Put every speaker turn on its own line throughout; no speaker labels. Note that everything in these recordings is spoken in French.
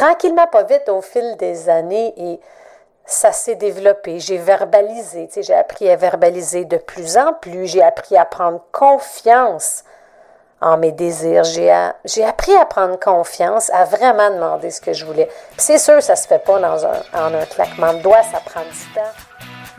tranquillement, pas vite, au fil des années, et ça s'est développé. J'ai verbalisé, tu sais, j'ai appris à verbaliser de plus en plus. J'ai appris à prendre confiance en mes désirs. J'ai, appris à prendre confiance, à vraiment demander ce que je voulais. c'est sûr, ça se fait pas dans un, en un claquement de doigts, ça prend du temps.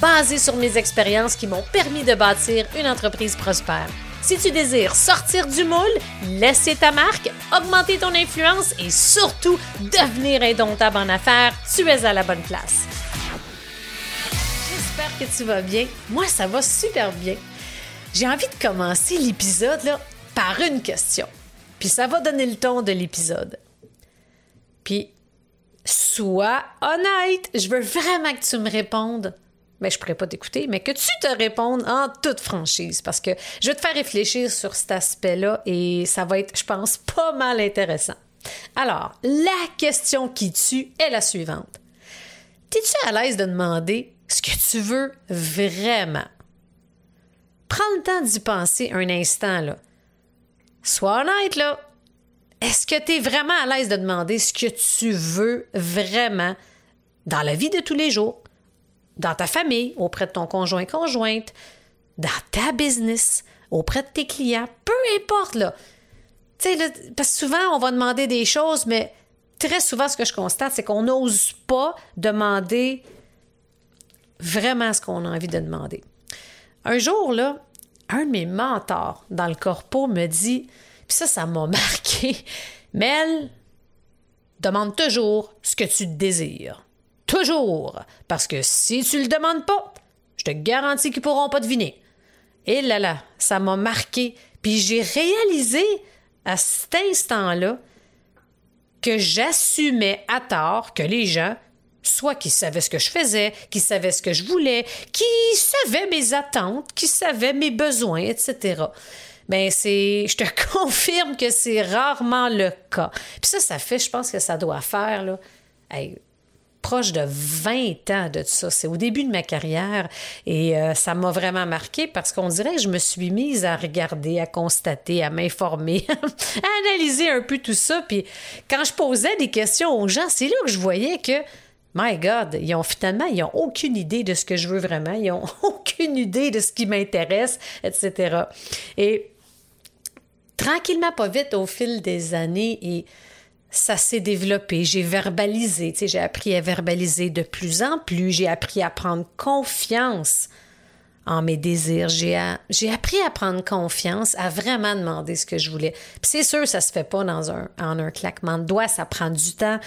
basées sur mes expériences qui m'ont permis de bâtir une entreprise prospère. Si tu désires sortir du moule, laisser ta marque, augmenter ton influence et surtout devenir indomptable en affaires, tu es à la bonne place. J'espère que tu vas bien. Moi, ça va super bien. J'ai envie de commencer l'épisode par une question. Puis ça va donner le ton de l'épisode. Puis, sois honnête. Je veux vraiment que tu me répondes mais je pourrais pas t'écouter, mais que tu te répondes en toute franchise parce que je vais te faire réfléchir sur cet aspect-là et ça va être, je pense, pas mal intéressant. Alors, la question qui tue est la suivante. Es-tu à l'aise de demander ce que tu veux vraiment? Prends le temps d'y penser un instant, là. Sois honnête, là. Est-ce que tu es vraiment à l'aise de demander ce que tu veux vraiment dans la vie de tous les jours? Dans ta famille, auprès de ton conjoint-conjointe, dans ta business, auprès de tes clients, peu importe, là. Tu parce que souvent, on va demander des choses, mais très souvent, ce que je constate, c'est qu'on n'ose pas demander vraiment ce qu'on a envie de demander. Un jour, là, un de mes mentors dans le corpo me dit, puis ça, ça m'a marqué, Mel, demande toujours ce que tu désires. Parce que si tu le demandes pas, je te garantis qu'ils pourront pas deviner. Et là là, ça m'a marqué. Puis j'ai réalisé à cet instant-là que j'assumais à tort que les gens, soit qui savaient ce que je faisais, qui savaient ce que je voulais, qui savaient mes attentes, qui savaient mes besoins, etc. Ben c'est, je te confirme que c'est rarement le cas. Puis ça, ça fait, je pense que ça doit faire là proche de 20 ans de ça. C'est au début de ma carrière et euh, ça m'a vraiment marqué parce qu'on dirait que je me suis mise à regarder, à constater, à m'informer, à analyser un peu tout ça. Puis quand je posais des questions aux gens, c'est là que je voyais que My God, ils ont finalement, ils n'ont aucune idée de ce que je veux vraiment, ils n'ont aucune idée de ce qui m'intéresse, etc. Et tranquillement, pas vite, au fil des années, et ça s'est développé. J'ai verbalisé, j'ai appris à verbaliser de plus en plus. J'ai appris à prendre confiance en mes désirs. J'ai, appris à prendre confiance, à vraiment demander ce que je voulais. Puis c'est sûr, ça se fait pas dans un, en un claquement de doigts, ça prend du temps.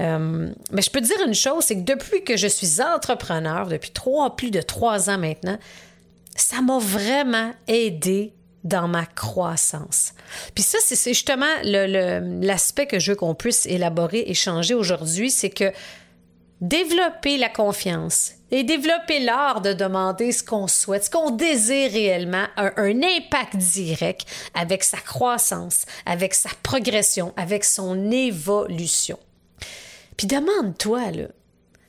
Euh, mais je peux te dire une chose, c'est que depuis que je suis entrepreneur, depuis trois, plus de trois ans maintenant, ça m'a vraiment aidé dans ma croissance. Puis ça, c'est justement l'aspect que je veux qu'on puisse élaborer et changer aujourd'hui, c'est que développer la confiance et développer l'art de demander ce qu'on souhaite, ce qu'on désire réellement, a un impact direct avec sa croissance, avec sa progression, avec son évolution. Puis demande-toi, là,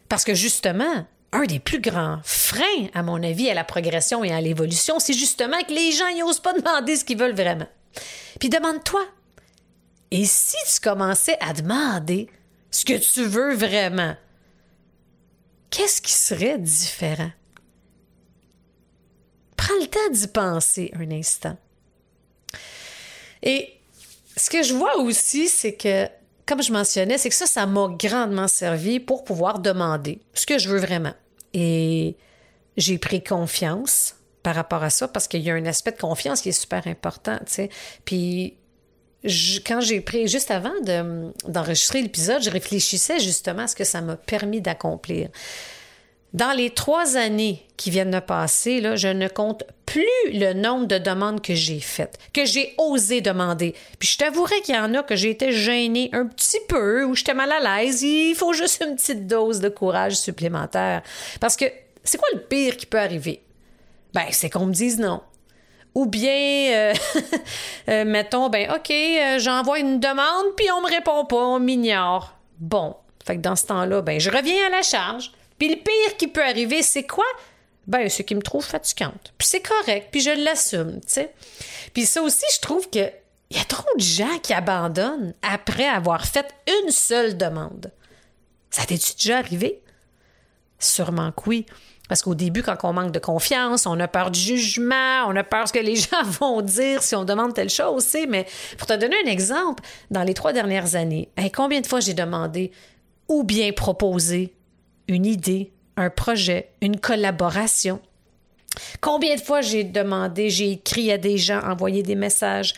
parce que justement, un des plus grands freins, à mon avis, à la progression et à l'évolution, c'est justement que les gens n'osent pas demander ce qu'ils veulent vraiment. Puis demande-toi, et si tu commençais à demander ce que tu veux vraiment, qu'est-ce qui serait différent? Prends le temps d'y penser un instant. Et ce que je vois aussi, c'est que comme je mentionnais, c'est que ça, ça m'a grandement servi pour pouvoir demander ce que je veux vraiment. Et j'ai pris confiance par rapport à ça parce qu'il y a un aspect de confiance qui est super important. Puis quand j'ai pris, juste avant d'enregistrer l'épisode, je réfléchissais justement à ce que ça m'a permis d'accomplir. Dans les trois années qui viennent de passer, je ne compte plus le nombre de demandes que j'ai faites, que j'ai osé demander. Puis je t'avouerai qu'il y en a que j'ai été gênée un petit peu ou j'étais mal à l'aise. Il faut juste une petite dose de courage supplémentaire. Parce que c'est quoi le pire qui peut arriver? Ben, c'est qu'on me dise non. Ou bien, euh, euh, mettons, ben, OK, euh, j'envoie une demande, puis on me répond pas, on m'ignore. Bon. Fait que dans ce temps-là, ben, je reviens à la charge. Puis le pire qui peut arriver, c'est quoi? Ben, ce qui me trouve fatigante. Puis c'est correct, puis je l'assume, tu sais. Puis ça aussi, je trouve que il y a trop de gens qui abandonnent après avoir fait une seule demande. Ça t'est-tu déjà arrivé? Sûrement que oui. Parce qu'au début, quand on manque de confiance, on a peur du jugement, on a peur de ce que les gens vont dire si on demande telle chose, tu Mais pour te donner un exemple, dans les trois dernières années, combien de fois j'ai demandé ou bien proposé une idée, un projet, une collaboration? Combien de fois j'ai demandé, j'ai écrit à des gens, envoyé des messages,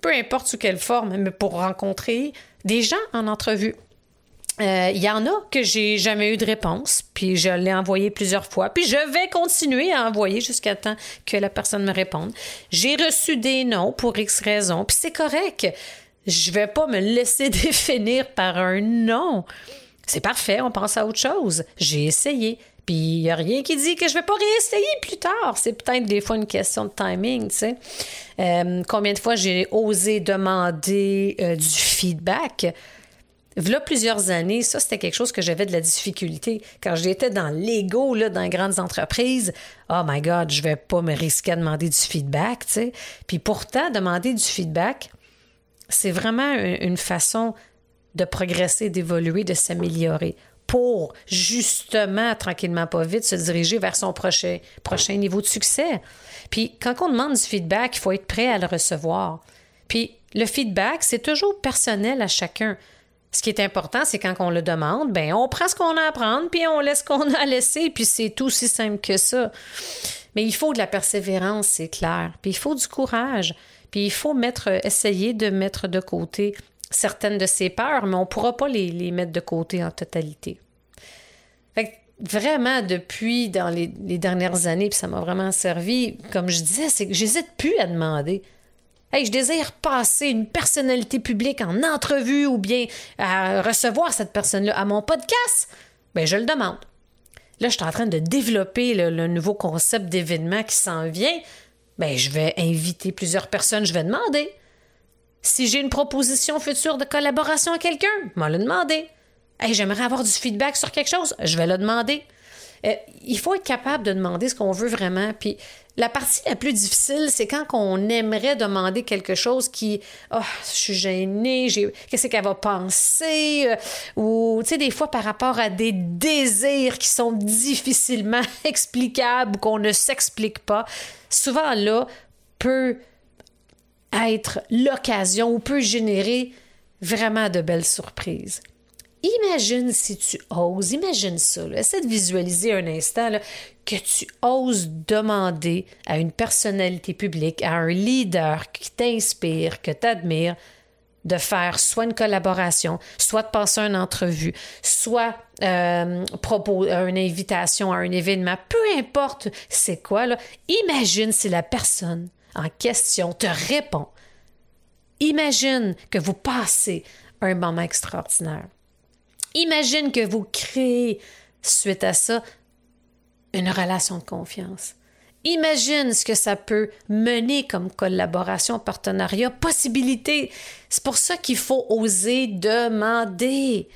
peu importe sous quelle forme, mais pour rencontrer des gens en entrevue. Il euh, y en a que j'ai jamais eu de réponse, puis je l'ai envoyé plusieurs fois, puis je vais continuer à envoyer jusqu'à temps que la personne me réponde. J'ai reçu des noms pour X raisons, puis c'est correct. Je vais pas me laisser définir par un non. C'est parfait, on pense à autre chose. J'ai essayé. Puis il n'y a rien qui dit que je vais pas réessayer plus tard. C'est peut-être des fois une question de timing, tu sais. Euh, combien de fois j'ai osé demander euh, du feedback? Là, plusieurs années, ça, c'était quelque chose que j'avais de la difficulté. Quand j'étais dans l'ego, là, dans grandes entreprises, oh my God, je vais pas me risquer à demander du feedback, tu sais. Puis pourtant, demander du feedback, c'est vraiment une façon de progresser, d'évoluer, de s'améliorer pour justement, tranquillement, pas vite, se diriger vers son prochain, prochain niveau de succès. Puis quand on demande du feedback, il faut être prêt à le recevoir. Puis le feedback, c'est toujours personnel à chacun. Ce qui est important, c'est quand on le demande, ben on prend ce qu'on a à prendre, puis on laisse ce qu'on a à laisser, puis c'est tout si simple que ça. Mais il faut de la persévérance, c'est clair. Puis il faut du courage. Puis il faut mettre, essayer de mettre de côté certaines de ses peurs, mais on ne pourra pas les, mettre de côté en totalité. Fait vraiment, depuis dans les, dernières années, puis ça m'a vraiment servi, comme je disais, c'est que j'hésite plus à demander. Hey, je désire passer une personnalité publique en entrevue ou bien à recevoir cette personne-là à mon podcast. Bien, je le demande. Là, je suis en train de développer le, nouveau concept d'événement qui s'en vient. Bien, je vais inviter plusieurs personnes, je vais demander. Si j'ai une proposition future de collaboration à quelqu'un, vais le demander. Hey, j'aimerais avoir du feedback sur quelque chose, je vais le demander. Euh, il faut être capable de demander ce qu'on veut vraiment. Puis la partie la plus difficile, c'est quand on aimerait demander quelque chose qui, oh, je suis gênée, qu'est-ce qu'elle va penser, euh, ou, tu sais, des fois par rapport à des désirs qui sont difficilement explicables ou qu'on ne s'explique pas. Souvent là, peut être l'occasion ou peut générer vraiment de belles surprises. Imagine si tu oses, imagine ça, essaie de visualiser un instant que tu oses demander à une personnalité publique, à un leader qui t'inspire, que tu admires, de faire soit une collaboration, soit de passer une entrevue, soit euh, une invitation à un événement, peu importe c'est quoi, imagine si la personne en question te répond. Imagine que vous passez un moment extraordinaire. Imagine que vous créez, suite à ça, une relation de confiance. Imagine ce que ça peut mener comme collaboration, partenariat, possibilité. C'est pour ça qu'il faut oser demander.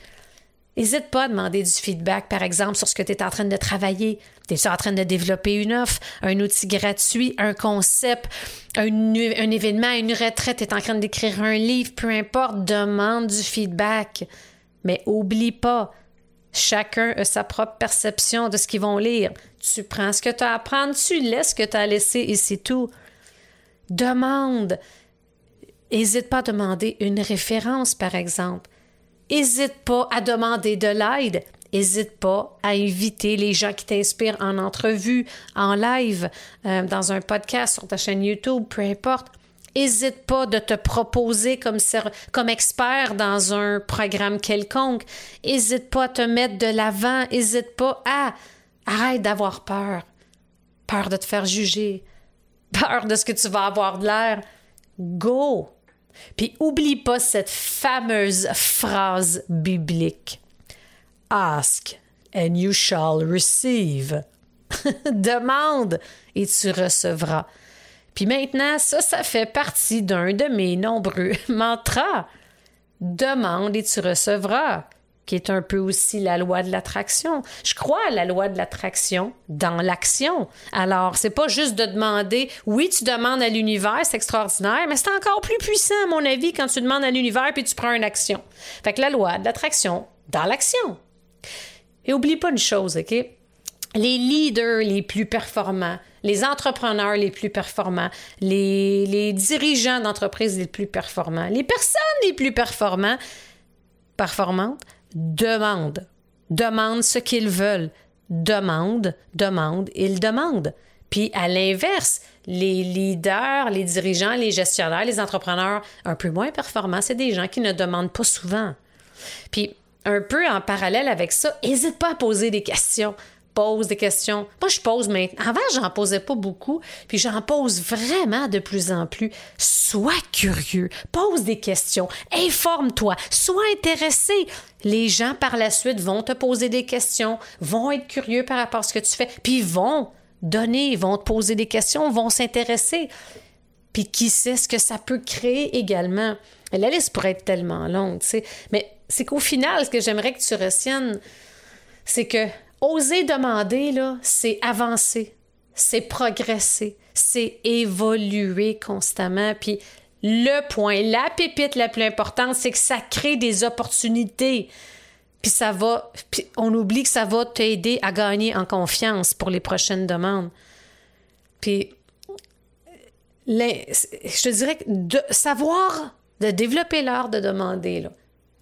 N'hésite pas à demander du feedback, par exemple, sur ce que tu es en train de travailler. Tu es en train de développer une offre, un outil gratuit, un concept, un, événement, une retraite, tu es en train d'écrire un livre, peu importe, demande du feedback. Mais oublie pas, chacun a sa propre perception de ce qu'ils vont lire. Tu prends ce que tu as à apprendre, tu laisses ce que tu as à laisser et c'est tout. Demande. N'hésite pas à demander une référence, par exemple. N'hésite pas à demander de l'aide. N'hésite pas à inviter les gens qui t'inspirent en entrevue, en live, euh, dans un podcast, sur ta chaîne YouTube, peu importe. Hésite pas de te proposer comme, comme expert dans un programme quelconque. Hésite pas à te mettre de l'avant. Hésite pas à Arrête d'avoir peur. Peur de te faire juger. Peur de ce que tu vas avoir de l'air. Go! Puis oublie pas cette fameuse phrase biblique. Ask and you shall receive. Demande et tu recevras. Puis maintenant, ça, ça fait partie d'un de mes nombreux mantras. Demande et tu recevras qui est un peu aussi la loi de l'attraction. Je crois à la loi de l'attraction dans l'action. Alors, c'est pas juste de demander, oui, tu demandes à l'univers, c'est extraordinaire, mais c'est encore plus puissant, à mon avis, quand tu demandes à l'univers puis tu prends une action. Fait que la loi de l'attraction dans l'action. Et oublie pas une chose, OK? Les leaders les plus performants, les entrepreneurs les plus performants, les, les dirigeants d'entreprises les plus performants, les personnes les plus performants, performantes demande. Demande ce qu'ils veulent. Demande, demande, ils demandent. Puis à l'inverse, les leaders, les dirigeants, les gestionnaires, les entrepreneurs un peu moins performants, c'est des gens qui ne demandent pas souvent. Puis un peu en parallèle avec ça, n'hésite pas à poser des questions pose des questions. Moi, je pose maintenant. Avant, j'en posais pas beaucoup, puis j'en pose vraiment de plus en plus. Sois curieux, pose des questions, informe-toi, sois intéressé. Les gens, par la suite, vont te poser des questions, vont être curieux par rapport à ce que tu fais, puis vont donner, vont te poser des questions, vont s'intéresser. Puis qui sait ce que ça peut créer également. La liste pourrait être tellement longue, tu sais. Mais c'est qu'au final, ce que j'aimerais que tu retiennes, c'est que Oser demander, là, c'est avancer, c'est progresser, c'est évoluer constamment. Puis le point, la pépite la plus importante, c'est que ça crée des opportunités. Puis ça va, on oublie que ça va t'aider à gagner en confiance pour les prochaines demandes. Puis je te dirais que de savoir, de développer l'art de demander, là,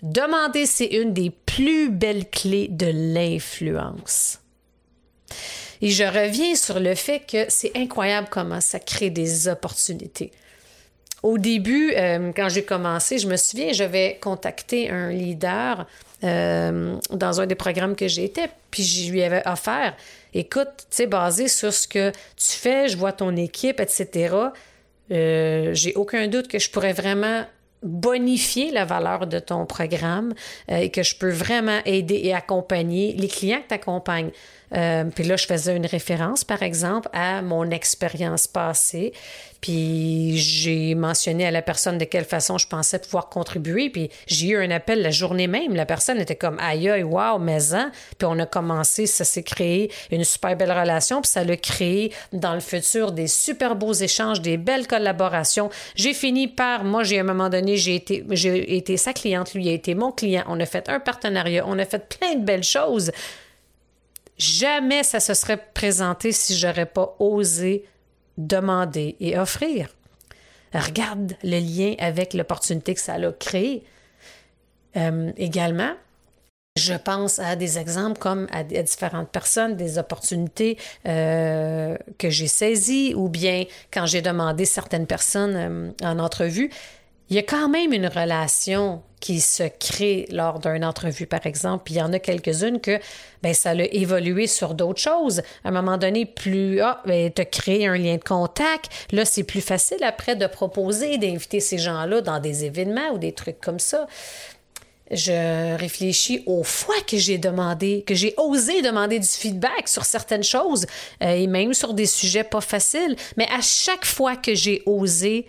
Demander, c'est une des plus belles clés de l'influence. Et je reviens sur le fait que c'est incroyable comment ça crée des opportunités. Au début, euh, quand j'ai commencé, je me souviens, j'avais contacté un leader euh, dans un des programmes que j'étais, puis je lui avais offert, écoute, tu sais, basé sur ce que tu fais, je vois ton équipe, etc., euh, j'ai aucun doute que je pourrais vraiment bonifier la valeur de ton programme euh, et que je peux vraiment aider et accompagner les clients que tu accompagnes. Euh, puis là, je faisais une référence, par exemple, à mon expérience passée. Puis j'ai mentionné à la personne de quelle façon je pensais pouvoir contribuer. Puis j'ai eu un appel la journée même. La personne était comme aïe aïe, wow, maison. Puis on a commencé, ça s'est créé une super belle relation. Puis ça l'a créé dans le futur des super beaux échanges, des belles collaborations. J'ai fini par, moi, j'ai à un moment donné, j'ai été, j'ai été sa cliente, lui a été mon client. On a fait un partenariat, on a fait plein de belles choses. Jamais ça se serait présenté si j'aurais pas osé demander et offrir. Regarde le lien avec l'opportunité que ça a créé. Euh, également, je pense à des exemples comme à, différentes personnes, des opportunités euh, que j'ai saisies ou bien quand j'ai demandé certaines personnes euh, en entrevue, il y a quand même une relation qui se crée lors d'une entrevue, par exemple. Puis il y en a quelques-unes que ben, ça a évolué sur d'autres choses. À un moment donné, plus ah, ben, tu as créé un lien de contact. Là, c'est plus facile après de proposer, d'inviter ces gens-là dans des événements ou des trucs comme ça. Je réfléchis aux fois que j'ai demandé, que j'ai osé demander du feedback sur certaines choses euh, et même sur des sujets pas faciles. Mais à chaque fois que j'ai osé,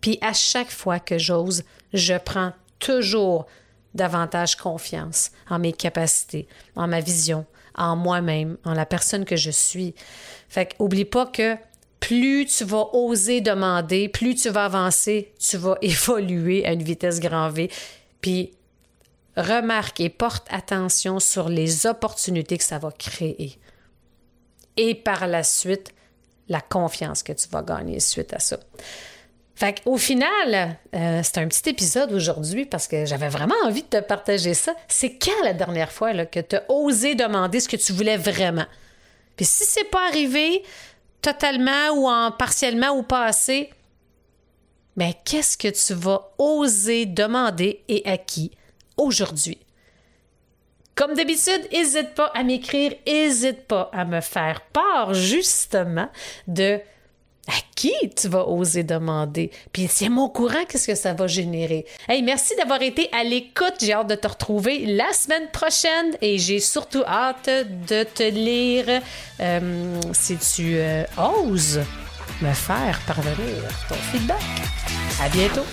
puis à chaque fois que j'ose, je prends toujours davantage confiance en mes capacités, en ma vision, en moi-même, en la personne que je suis. Fait qu'oublie pas que plus tu vas oser demander, plus tu vas avancer, tu vas évoluer à une vitesse grand V. Puis remarque et porte attention sur les opportunités que ça va créer. Et par la suite, la confiance que tu vas gagner suite à ça. Fait au final, euh, c'est un petit épisode aujourd'hui parce que j'avais vraiment envie de te partager ça. C'est quand la dernière fois que tu as osé demander ce que tu voulais vraiment? Puis si c'est pas arrivé totalement ou en partiellement ou pas assez, mais qu'est-ce que tu vas oser demander et à qui aujourd'hui? Comme d'habitude, n'hésite pas à m'écrire, n'hésite pas à me faire part justement de à qui tu vas oser demander? Puis tiens-moi au courant qu'est-ce que ça va générer? Hey, merci d'avoir été à l'écoute. J'ai hâte de te retrouver la semaine prochaine et j'ai surtout hâte de te lire euh, si tu euh, oses me faire parvenir ton feedback. À bientôt!